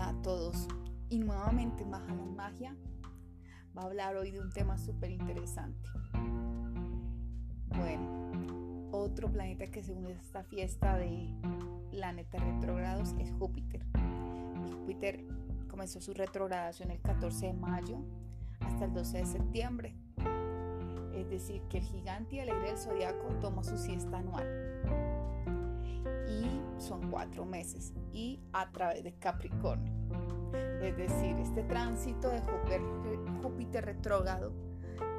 A todos y nuevamente Mahalan Magia va a hablar hoy de un tema súper interesante. Bueno, otro planeta que se une a esta fiesta de planetas retrógrados es Júpiter. Júpiter comenzó su retrogradación el 14 de mayo hasta el 12 de septiembre. Es decir, que el gigante y alegre del zodiaco toma su siesta anual son cuatro meses y a través de Capricornio. Es decir, este tránsito de Júpiter, retrógrado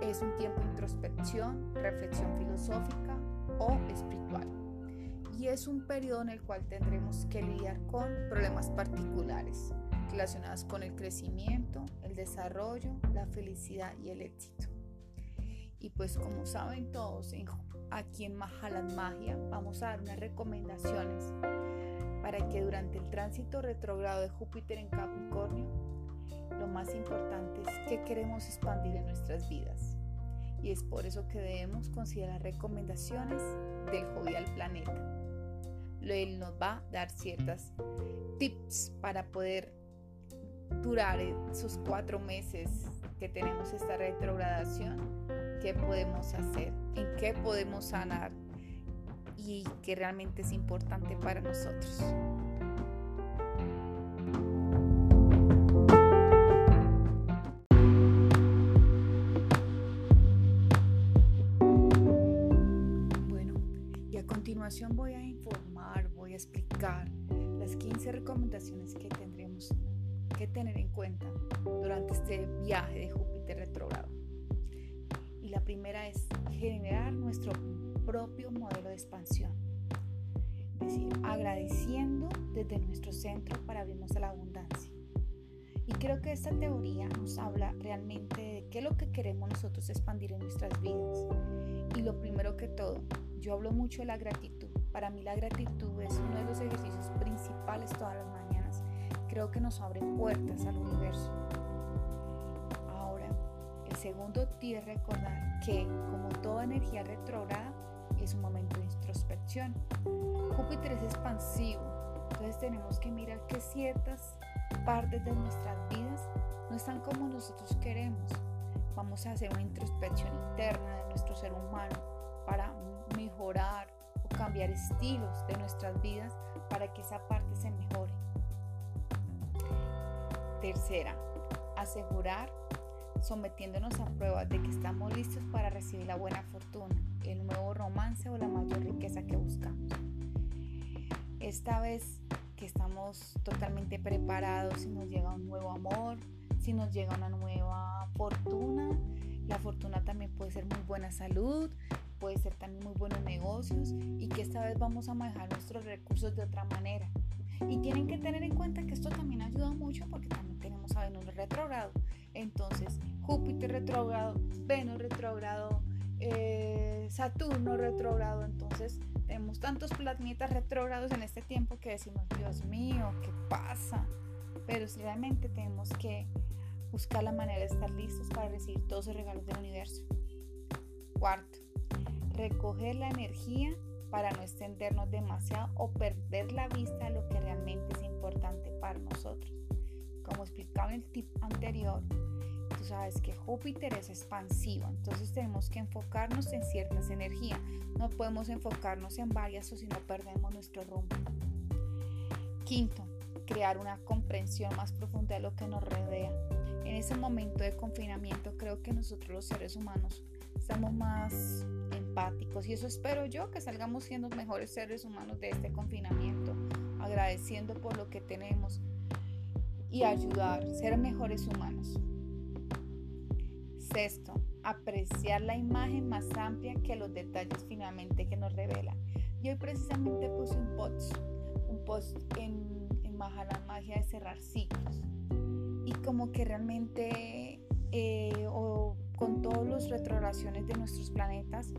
es un tiempo de introspección, reflexión filosófica o espiritual. Y es un periodo en el cual tendremos que lidiar con problemas particulares relacionados con el crecimiento, el desarrollo, la felicidad y el éxito. Y pues como saben todos, aquí en Mahalan Magia vamos a dar unas recomendaciones para que durante el tránsito retrogrado de Júpiter en Capricornio, lo más importante es que queremos expandir en nuestras vidas. Y es por eso que debemos considerar recomendaciones del jovial planeta. Él nos va a dar ciertas tips para poder durar esos cuatro meses que tenemos esta retrogradación, qué podemos hacer, en qué podemos sanar y que realmente es importante para nosotros. Bueno, y a continuación voy a informar, voy a explicar las 15 recomendaciones que tendremos que tener en cuenta durante este viaje de Júpiter retrógrado. Y la primera es generar nuestro propio modelo de expansión. Es decir, agradeciendo desde nuestro centro para abrirnos a la abundancia. Y creo que esta teoría nos habla realmente de qué es lo que queremos nosotros expandir en nuestras vidas. Y lo primero que todo, yo hablo mucho de la gratitud. Para mí la gratitud es uno de los ejercicios principales todas las mañanas creo que nos abre puertas al universo. Ahora, el segundo tip es recordar que, como toda energía retrógrada, es un momento de introspección. Júpiter es expansivo, entonces tenemos que mirar que ciertas partes de nuestras vidas no están como nosotros queremos. Vamos a hacer una introspección interna de nuestro ser humano para mejorar o cambiar estilos de nuestras vidas para que esa parte se mejore. Tercera, asegurar sometiéndonos a pruebas de que estamos listos para recibir la buena fortuna, el nuevo romance o la mayor riqueza que buscamos. Esta vez que estamos totalmente preparados, si nos llega un nuevo amor, si nos llega una nueva fortuna, la fortuna también puede ser muy buena salud, puede ser también muy buenos negocios y que esta vez vamos a manejar nuestros recursos de otra manera. Y tienen que tener en cuenta que esto también ayuda mucho porque también tenemos a Venus retrógrado. Entonces, Júpiter retrógrado, Venus retrógrado, eh, Saturno retrógrado. Entonces, tenemos tantos planetas retrógrados en este tiempo que decimos, Dios mío, ¿qué pasa? Pero realmente tenemos que buscar la manera de estar listos para recibir todos los regalos del universo. Cuarto, recoger la energía para no extendernos demasiado o perder la vista de lo que realmente es importante para nosotros. Como explicaba en el tip anterior, tú sabes que Júpiter es expansivo, entonces tenemos que enfocarnos en ciertas energías. No podemos enfocarnos en varias o si no perdemos nuestro rumbo. Quinto, crear una comprensión más profunda de lo que nos rodea. En ese momento de confinamiento creo que nosotros los seres humanos estamos más empáticos y eso espero yo que salgamos siendo mejores seres humanos de este confinamiento, agradeciendo por lo que tenemos y ayudar, ser mejores humanos. Sexto, apreciar la imagen más amplia que los detalles finalmente que nos revela. Y hoy precisamente puse un post, un post en, en Mahalan Magia de cerrar ciclos. Y como que realmente eh, o con todas las retrogradaciones de nuestros planetas,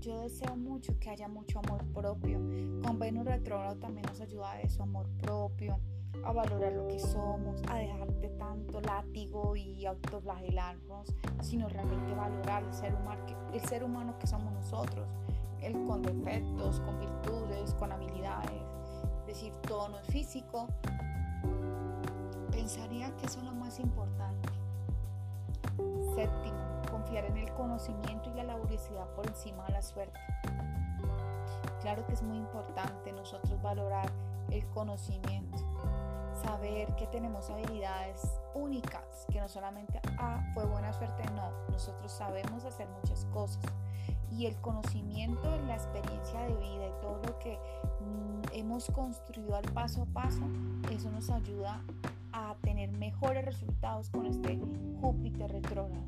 yo deseo mucho que haya mucho amor propio. Con Venus retrógrado también nos ayuda a eso, amor propio, a valorar lo que somos, a dejar de tanto látigo y autoflagelarnos, sino realmente valorar el ser humano, el ser humano que somos nosotros, el con defectos, con virtudes, con habilidades, es decir, todo no es físico, Pensaría que eso es lo más importante. Séptimo, confiar en el conocimiento y la laboriosidad por encima de la suerte. Claro que es muy importante nosotros valorar el conocimiento, saber que tenemos habilidades únicas, que no solamente ah, fue buena suerte, no, nosotros sabemos hacer muchas cosas. Y el conocimiento, la experiencia de vida y todo lo que mm, hemos construido al paso a paso, eso nos ayuda a tener mejores resultados con este Júpiter retrógrado.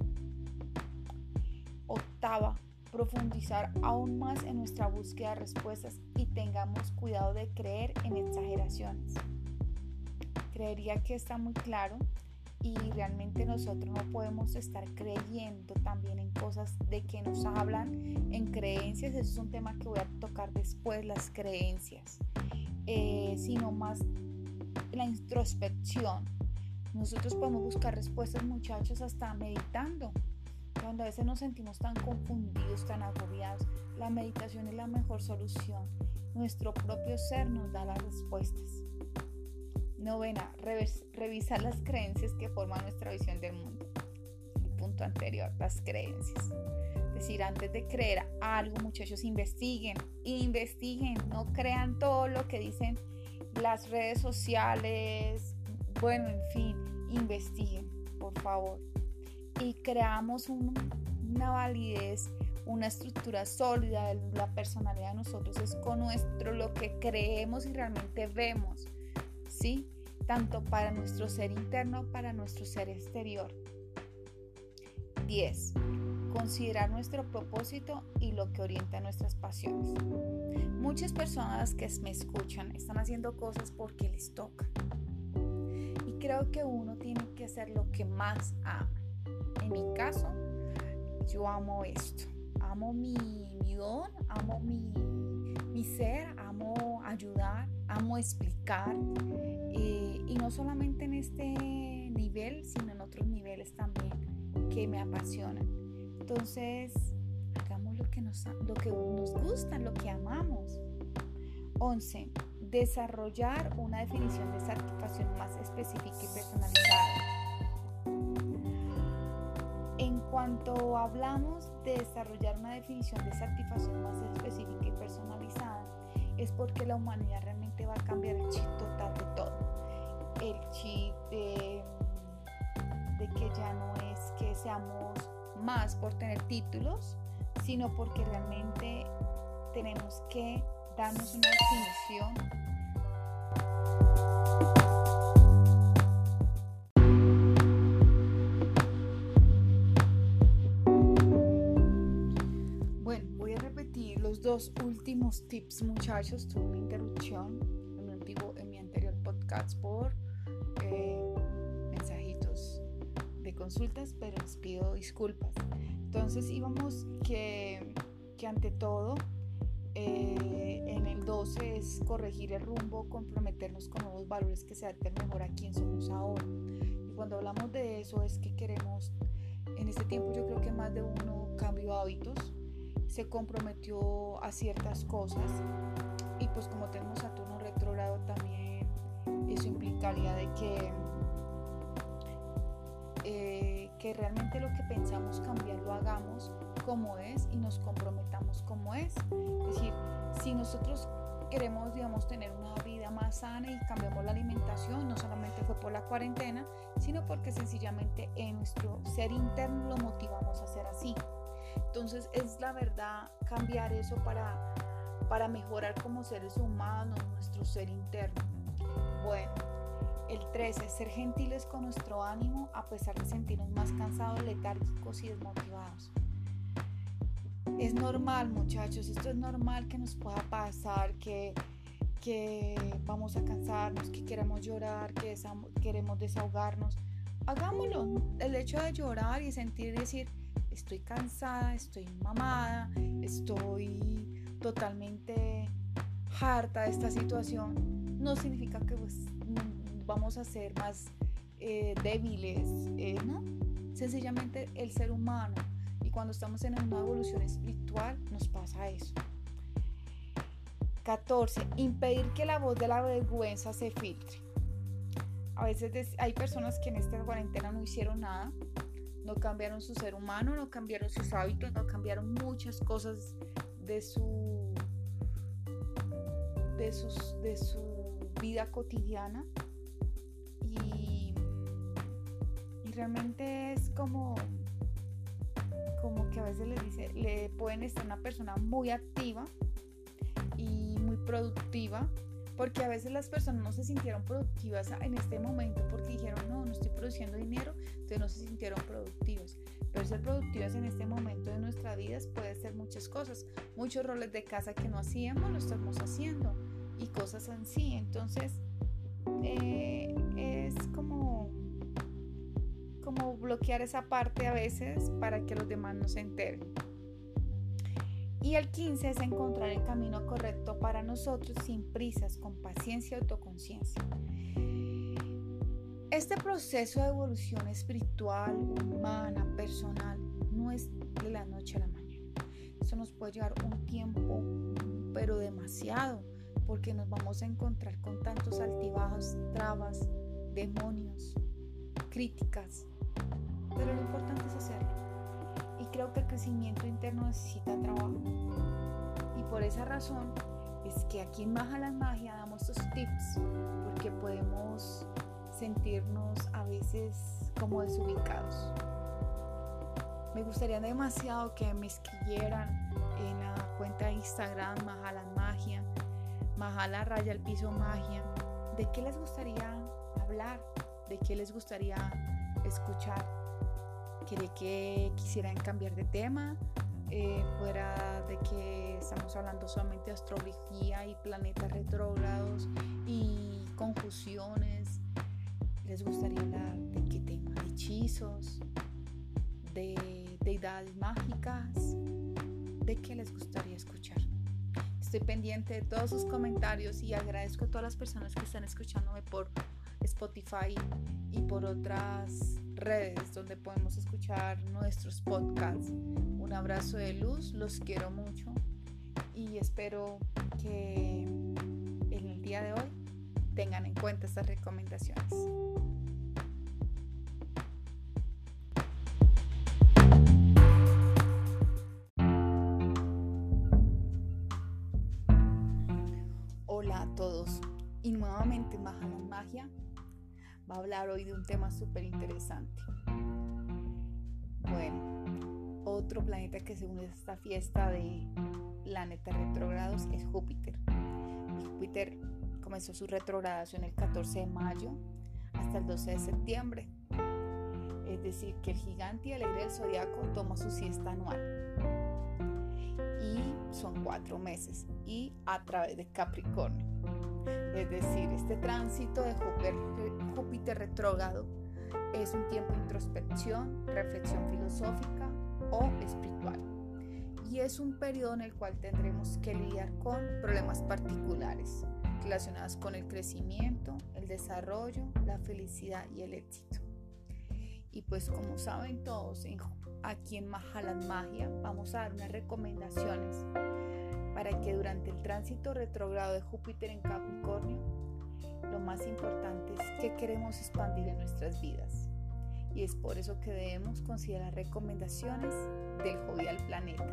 Octava, profundizar aún más en nuestra búsqueda de respuestas y tengamos cuidado de creer en exageraciones. Creería que está muy claro y realmente nosotros no podemos estar creyendo también en cosas de que nos hablan, en creencias, eso es un tema que voy a tocar después, las creencias, eh, sino más la introspección. Nosotros podemos buscar respuestas muchachos hasta meditando, cuando a veces nos sentimos tan confundidos, tan agobiados, la meditación es la mejor solución. Nuestro propio ser nos da las respuestas. Novena, revisar las creencias que forman nuestra visión del mundo. El punto anterior, las creencias. Es decir, antes de creer algo, muchachos, investiguen, investiguen, no crean todo lo que dicen las redes sociales, bueno, en fin, investiguen, por favor y creamos una validez, una estructura sólida de la personalidad de nosotros es con nuestro lo que creemos y realmente vemos, ¿sí? Tanto para nuestro ser interno, para nuestro ser exterior. 10. Considerar nuestro propósito y lo que orienta nuestras pasiones. Muchas personas que me escuchan están haciendo cosas porque les toca. Y creo que uno tiene que hacer lo que más ama en mi caso, yo amo esto. Amo mi, don, amo mi, ser, amo ayudar, amo explicar. Eh, y no solamente en este nivel, sino en otros niveles también que me apasionan. Entonces, hagamos lo que nos, lo que nos gusta, lo que amamos. 11. Desarrollar una definición de satisfacción más específica y personalizada cuanto hablamos de desarrollar una definición de satisfacción más específica y personalizada, es porque la humanidad realmente va a cambiar el chip total de todo. El chip de, de que ya no es que seamos más por tener títulos, sino porque realmente tenemos que darnos una definición dos últimos tips, muchachos. Tuve una interrupción en mi, antiguo, en mi anterior podcast por eh, mensajitos de consultas, pero les pido disculpas. Entonces íbamos que, que ante todo eh, en el 12 es corregir el rumbo, comprometernos con nuevos valores que se adapten mejor a quien somos ahora. Y cuando hablamos de eso es que queremos, en este tiempo yo creo que más de uno cambio hábitos, se comprometió a ciertas cosas y pues como tenemos Saturno retrógrado también eso implicaría de que eh, que realmente lo que pensamos cambiar lo hagamos como es y nos comprometamos como es. Es decir si nosotros queremos digamos tener una vida más sana y cambiamos la alimentación no solamente fue por la cuarentena sino porque sencillamente en nuestro ser interno lo motivamos a hacer así entonces es la verdad cambiar eso para, para mejorar como seres humanos, nuestro ser interno. Bueno, el 13, ser gentiles con nuestro ánimo a pesar de sentirnos más cansados, letárgicos y desmotivados. Es normal muchachos, esto es normal que nos pueda pasar, que, que vamos a cansarnos, que queremos llorar, que queremos desahogarnos. Hagámoslo. El hecho de llorar y sentir decir, estoy cansada, estoy mamada, estoy totalmente harta de esta situación, no significa que pues, vamos a ser más eh, débiles, eh, ¿no? Sencillamente el ser humano y cuando estamos en una evolución espiritual nos pasa eso. 14. Impedir que la voz de la vergüenza se filtre. A veces hay personas que en esta cuarentena no hicieron nada, no cambiaron su ser humano, no cambiaron sus hábitos, no cambiaron muchas cosas de su de, sus, de su vida cotidiana. Y, y realmente es como como que a veces le dice le pueden estar una persona muy activa y muy productiva porque a veces las personas no se sintieron productivas en este momento porque dijeron, no, no estoy produciendo dinero, entonces no se sintieron productivos. Pero ser productivas en este momento de nuestras vidas puede ser muchas cosas. Muchos roles de casa que no hacíamos, lo estamos haciendo y cosas así. Entonces, eh, es como, como bloquear esa parte a veces para que los demás no se enteren. Y el 15 es encontrar el camino correcto para nosotros sin prisas, con paciencia y autoconciencia. Este proceso de evolución espiritual, humana, personal, no es de la noche a la mañana. Eso nos puede llevar un tiempo, pero demasiado, porque nos vamos a encontrar con tantos altibajos, trabas, demonios, críticas. Pero lo importante es hacerlo creo que el crecimiento interno necesita trabajo. Y por esa razón es que aquí en Maja Magia damos estos tips porque podemos sentirnos a veces como desubicados. Me gustaría demasiado que me escribieran en la cuenta de Instagram Majala Magia, Majala Raya el Piso Magia, de qué les gustaría hablar, de qué les gustaría escuchar quería que quisieran cambiar de tema, eh, fuera de que estamos hablando solamente de astrología y planetas retrógrados y confusiones. ¿Les gustaría hablar de qué tema? De hechizos, de deidades mágicas, ¿de qué les gustaría escuchar? Estoy pendiente de todos sus comentarios y agradezco a todas las personas que están escuchándome por Spotify y por otras redes donde podemos escuchar nuestros podcasts. Un abrazo de luz, los quiero mucho y espero que en el día de hoy tengan en cuenta estas recomendaciones. Hola a todos y nuevamente Maja Magia va a hablar hoy de un tema súper interesante. Bueno, otro planeta que se une a esta fiesta de planetas retrogrados es Júpiter. Júpiter comenzó su retrogradación el 14 de mayo hasta el 12 de septiembre. Es decir, que el gigante y alegre del zodiaco toma su siesta anual. Y son cuatro meses y a través de Capricornio. Es decir, este tránsito de Júpiter, retrógrado es un tiempo de introspección, reflexión filosófica o espiritual. Y es un periodo en el cual tendremos que lidiar con problemas particulares relacionados con el crecimiento, el desarrollo, la felicidad y el éxito. Y pues como saben todos, aquí en Mahalan Magia vamos a dar unas recomendaciones para que durante el tránsito retrogrado de Júpiter en Capricornio, lo más importante es que queremos expandir en nuestras vidas. Y es por eso que debemos considerar recomendaciones del jovial planeta.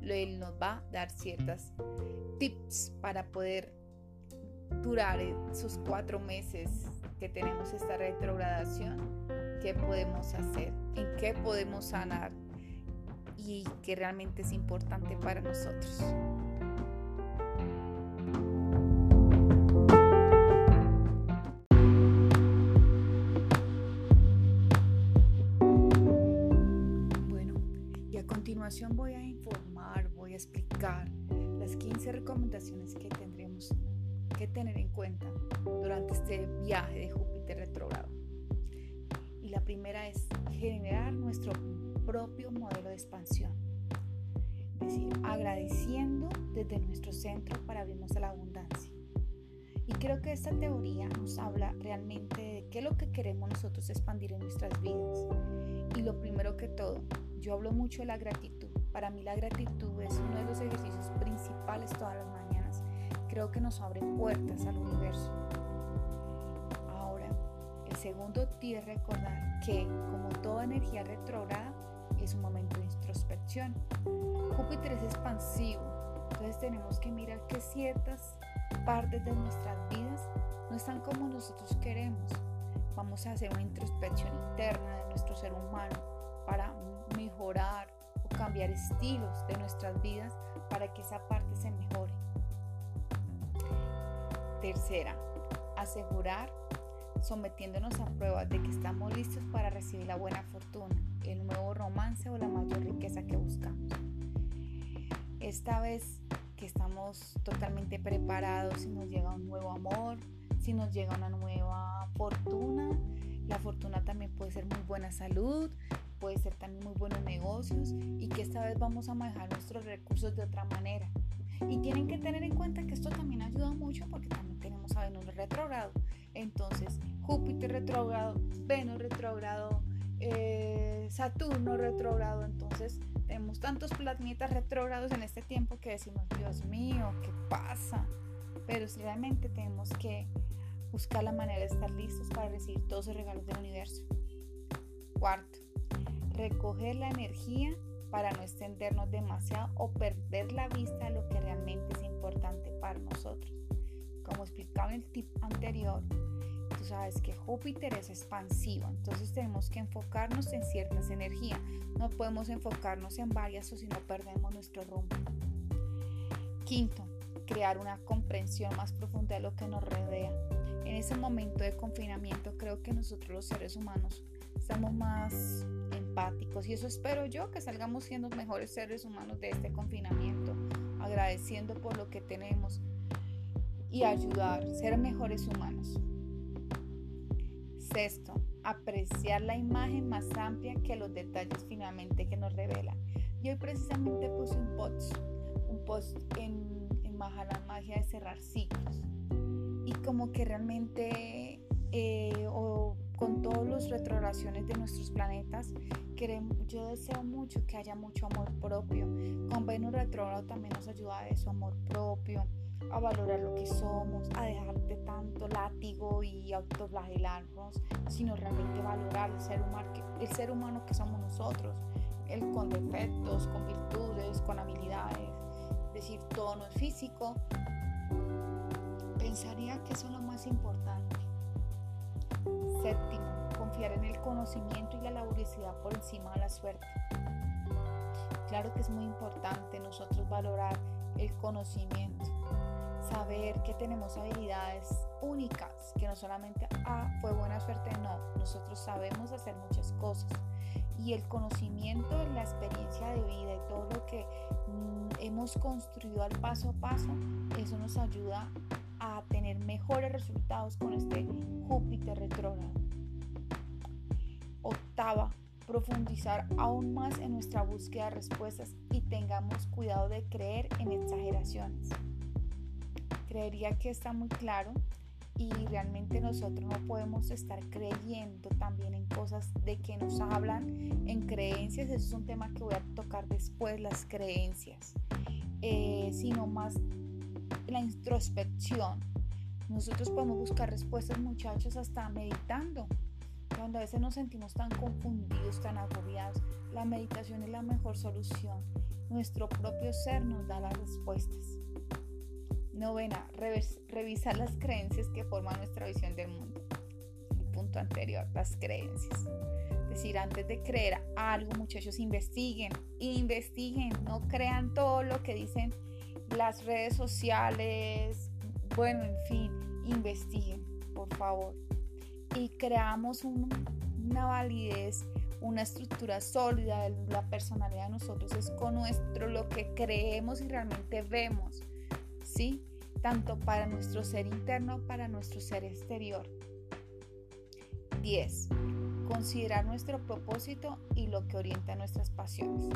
Él nos va a dar ciertas tips para poder durar esos cuatro meses que tenemos esta retrogradación, qué podemos hacer, en qué podemos sanar y que realmente es importante para nosotros. Bueno, y a continuación voy a informar, voy a explicar las 15 recomendaciones que tendremos que tener en cuenta durante este viaje de Júpiter retrógrado. Y la primera es generar nuestro propio modelo de expansión. Es decir, agradeciendo desde nuestro centro para abrirnos a la abundancia. Y creo que esta teoría nos habla realmente de qué es lo que queremos nosotros expandir en nuestras vidas. Y lo primero que todo, yo hablo mucho de la gratitud. Para mí la gratitud es uno de los ejercicios principales todas las mañanas. Creo que nos abre puertas al universo. Ahora, segundo tip recordar que, como toda energía retrógrada, es un momento de introspección. Júpiter es expansivo, entonces tenemos que mirar que ciertas partes de nuestras vidas no están como nosotros queremos. Vamos a hacer una introspección interna de nuestro ser humano para mejorar o cambiar estilos de nuestras vidas para que esa parte se mejore. Tercera, asegurar sometiéndonos a pruebas de que estamos listos para recibir la buena fortuna, el nuevo romance o la mayor riqueza que buscamos. Esta vez que estamos totalmente preparados, si nos llega un nuevo amor, si nos llega una nueva fortuna, la fortuna también puede ser muy buena salud, puede ser también muy buenos negocios y que esta vez vamos a manejar nuestros recursos de otra manera. Y tienen que tener en cuenta que esto también ayuda mucho porque también tenemos a Venus retrógrado entonces, Júpiter retrógrado, Venus retrógrado, eh, Saturno retrógrado. Entonces, tenemos tantos planetas retrógrados en este tiempo que decimos, Dios mío, ¿qué pasa? Pero realmente tenemos que buscar la manera de estar listos para recibir todos los regalos del universo. Cuarto, recoger la energía para no extendernos demasiado o perder la vista de lo que realmente es importante para nosotros. Como explicaba en el tip anterior, tú sabes que Júpiter es expansivo, entonces tenemos que enfocarnos en ciertas energías. No podemos enfocarnos en varias o si no perdemos nuestro rumbo. Quinto, crear una comprensión más profunda de lo que nos rodea. En ese momento de confinamiento creo que nosotros los seres humanos estamos más empáticos y eso espero yo que salgamos siendo mejores seres humanos de este confinamiento, agradeciendo por lo que tenemos, y ayudar, ser mejores humanos. Sexto, apreciar la imagen más amplia que los detalles finalmente que nos revela. Y hoy precisamente puse un post, un post en, en la Magia de cerrar ciclos. Y como que realmente, eh, o con todas las retrogradaciones de nuestros planetas, queremos, yo deseo mucho que haya mucho amor propio. Con Venus retrógrado también nos ayuda a eso, amor propio a valorar lo que somos, a dejar de tanto látigo y autoflagelarnos, sino realmente valorar el ser, humano, el ser humano que somos nosotros, el con defectos, con virtudes, con habilidades, es decir, todo no es físico. Pensaría que eso es lo más importante. Séptimo, confiar en el conocimiento y la laboriosidad por encima de la suerte. Claro que es muy importante nosotros valorar el conocimiento, saber que tenemos habilidades únicas, que no solamente ah, fue buena suerte, no, nosotros sabemos hacer muchas cosas. Y el conocimiento, la experiencia de vida y todo lo que mm, hemos construido al paso a paso, eso nos ayuda a tener mejores resultados con este Júpiter retrógrado. Octava, profundizar aún más en nuestra búsqueda de respuestas y tengamos cuidado de creer en exageraciones. Creería que está muy claro y realmente nosotros no podemos estar creyendo también en cosas de que nos hablan, en creencias, eso es un tema que voy a tocar después, las creencias, eh, sino más la introspección. Nosotros podemos buscar respuestas muchachos hasta meditando, cuando a veces nos sentimos tan confundidos, tan agobiados, la meditación es la mejor solución. Nuestro propio ser nos da las respuestas. Novena, revisar las creencias que forman nuestra visión del mundo. El punto anterior, las creencias. Es decir, antes de creer algo, muchachos, investiguen, investiguen, no crean todo lo que dicen las redes sociales, bueno, en fin, investiguen, por favor. Y creamos una validez, una estructura sólida de la personalidad de nosotros, es con nuestro lo que creemos y realmente vemos ¿sí? Tanto para nuestro ser interno, para nuestro ser exterior. 10. Considerar nuestro propósito y lo que orienta nuestras pasiones.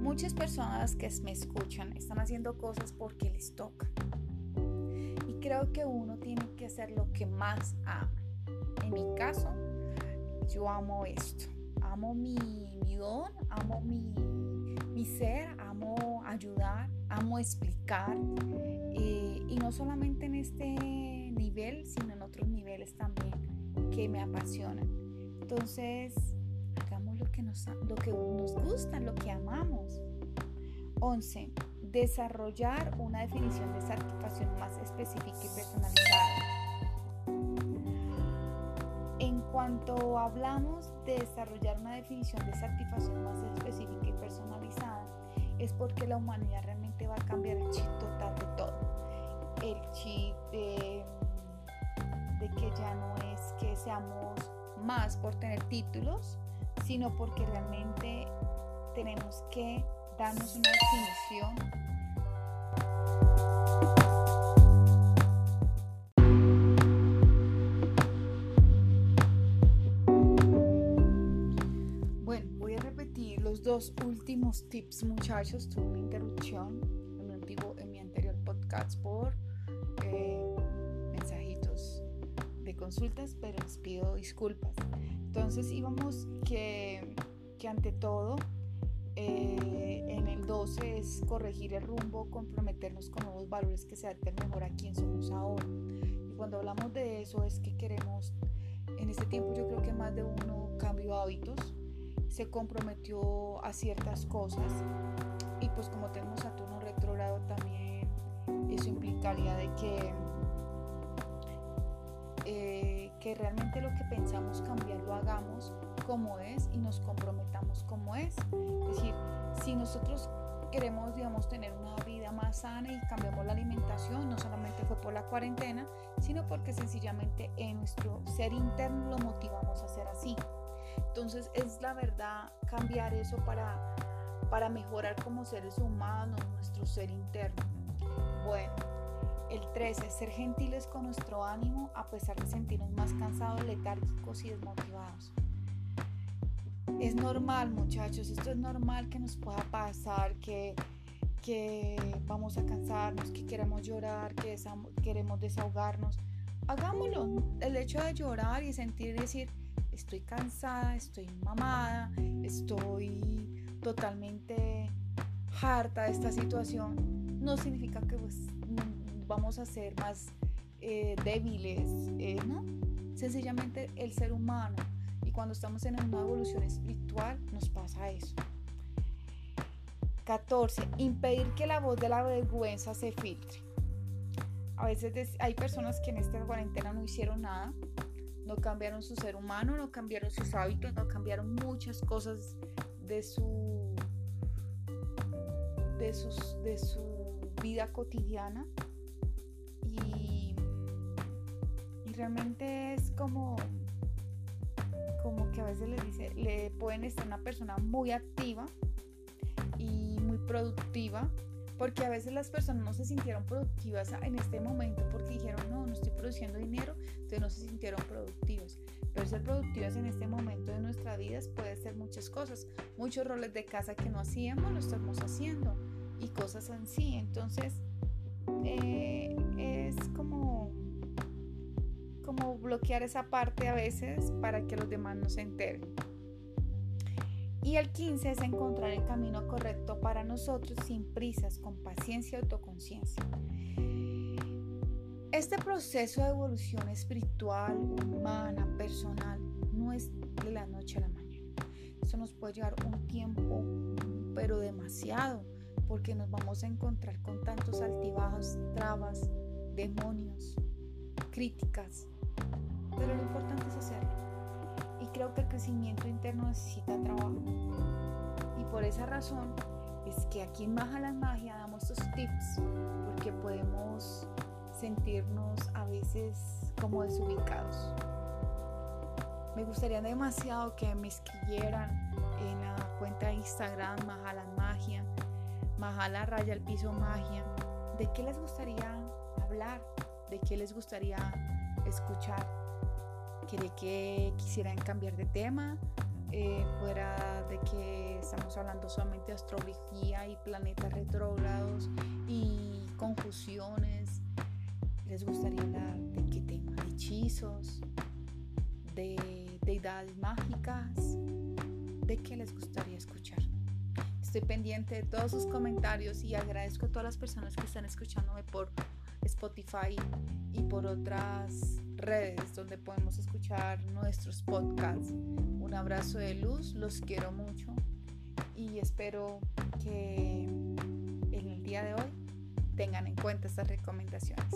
Muchas personas que me escuchan están haciendo cosas porque les toca. Y creo que uno tiene que hacer lo que más ama. En mi caso, yo amo esto. Amo mi, don, amo mi, mi ser, amo ayudar, amo explicar eh, y no solamente en este nivel, sino en otros niveles también. que me apasionan. Entonces, hagamos lo que nos, lo que nos gusta, lo que amamos. 11. Desarrollar una definición de satisfacción más específica y personalizada. En cuanto hablamos de desarrollar una definición de satisfacción más específica y personalizada, es porque la humanidad realmente va a cambiar el chip total de todo. El chip de, de que ya no es que seamos más por tener títulos, sino porque realmente tenemos que darnos una definición últimos tips, muchachos. Tuve una interrupción en mi, en mi anterior podcast por eh, mensajitos de consultas, pero les pido disculpas. Entonces íbamos que, que ante todo eh, en el 12 es corregir el rumbo, comprometernos con nuevos valores que se adapten mejor a quien somos ahora. Y cuando hablamos de eso es que queremos, en este tiempo yo creo que más de uno cambio hábitos, se comprometió a ciertas cosas y pues como tenemos Saturno retrógrado también eso implicaría de que eh, que realmente lo que pensamos cambiar lo hagamos como es y nos comprometamos como es. Es decir si nosotros queremos digamos tener una vida más sana y cambiamos la alimentación no solamente fue por la cuarentena sino porque sencillamente en nuestro ser interno lo motivamos a hacer así entonces es la verdad cambiar eso para, para mejorar como seres humanos, nuestro ser interno. Bueno, el 13, ser gentiles con nuestro ánimo a pesar de sentirnos más cansados, letárgicos y desmotivados. Es normal, muchachos, esto es normal que nos pueda pasar, que, que vamos a cansarnos, que queremos llorar, que queremos desahogarnos. Hagámoslo. El hecho de llorar y sentir decir, estoy cansada, estoy mamada, estoy totalmente harta de esta situación, no significa que pues, vamos a ser más eh, débiles, eh, ¿no? Sencillamente el ser humano y cuando estamos en una evolución espiritual nos pasa eso. 14. Impedir que la voz de la vergüenza se filtre. A veces hay personas que en esta cuarentena no hicieron nada, no cambiaron su ser humano, no cambiaron sus hábitos, no cambiaron muchas cosas de su de, sus, de su vida cotidiana. Y, y realmente es como como que a veces le dice le pueden estar una persona muy activa y muy productiva porque a veces las personas no se sintieron productivas en este momento porque dijeron, no, no estoy produciendo dinero, entonces no se sintieron productivas. Pero ser productivas en este momento de nuestras vidas puede ser muchas cosas. Muchos roles de casa que no hacíamos, lo estamos haciendo y cosas en sí. Entonces, eh, es como, como bloquear esa parte a veces para que los demás no se enteren. Y el 15 es encontrar el camino correcto para nosotros sin prisas, con paciencia y autoconciencia. Este proceso de evolución espiritual, humana, personal, no es de la noche a la mañana. Eso nos puede llevar un tiempo, pero demasiado, porque nos vamos a encontrar con tantos altibajos, trabas, demonios, críticas. Pero lo importante es hacerlo creo que el crecimiento interno necesita trabajo. Y por esa razón es que aquí en Maja la Magia damos estos tips porque podemos sentirnos a veces como desubicados. Me gustaría demasiado que me escribieran en la cuenta de Instagram Maja Magia, Maja la Raya el Piso Magia, de qué les gustaría hablar, de qué les gustaría escuchar quería que quisieran cambiar de tema, eh, fuera de que estamos hablando solamente de astrología y planetas retrógrados y confusiones. ¿Les gustaría hablar de qué tema? De hechizos, de deidades mágicas, ¿de qué les gustaría escuchar? Estoy pendiente de todos sus comentarios y agradezco a todas las personas que están escuchándome por Spotify y por otras redes donde podemos escuchar nuestros podcasts. Un abrazo de luz, los quiero mucho y espero que en el día de hoy tengan en cuenta estas recomendaciones.